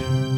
在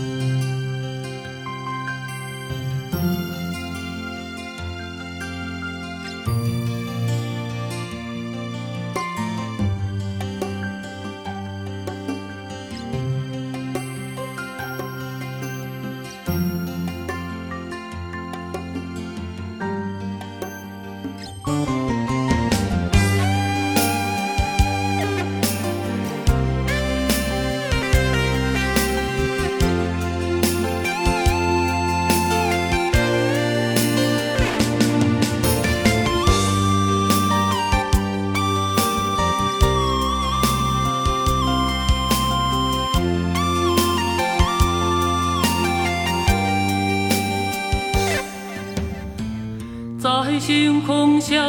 星空下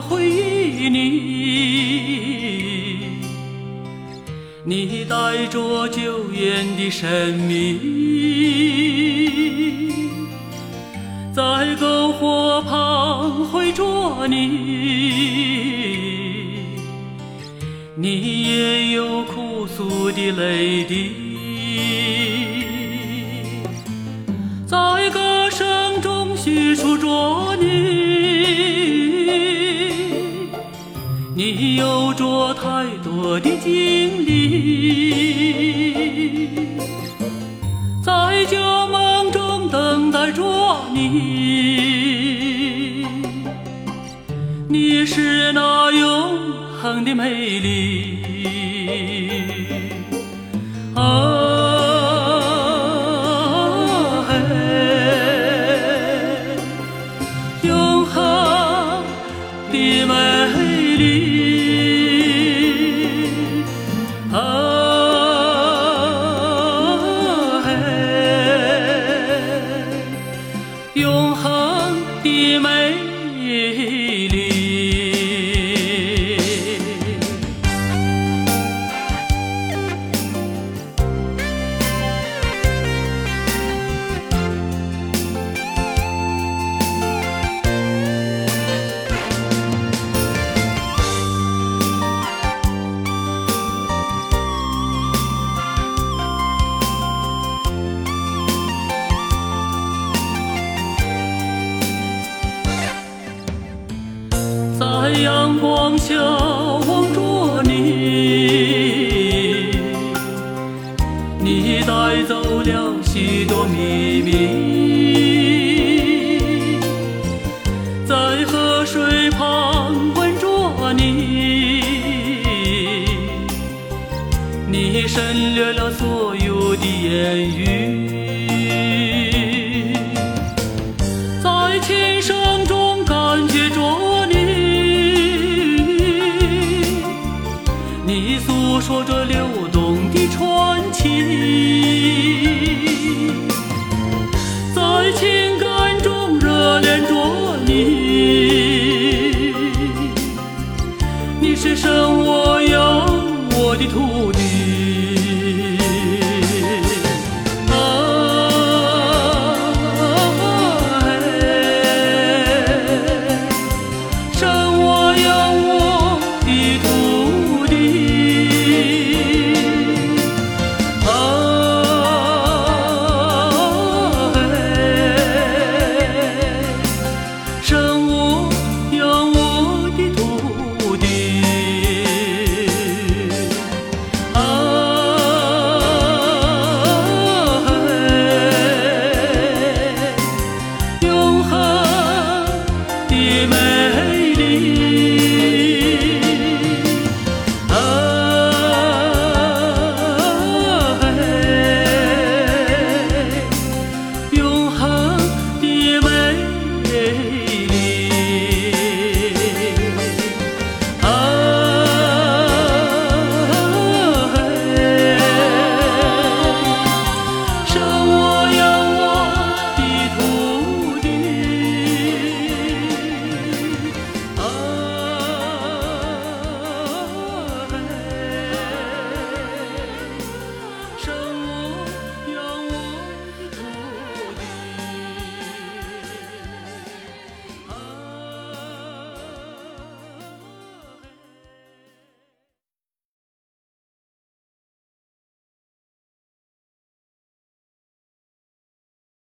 回忆你，你带着久远的神秘，在篝火旁回着你，你也有哭诉的泪滴，在歌声中叙述着你。有着太多的经历，在旧梦中等待着你。你是那永恒的美丽。啊嘿，永阳光下望着你，你带走了许多秘密，在河水旁吻着你，你省略了所有的言语。在琴声中感觉着生我养我的土地。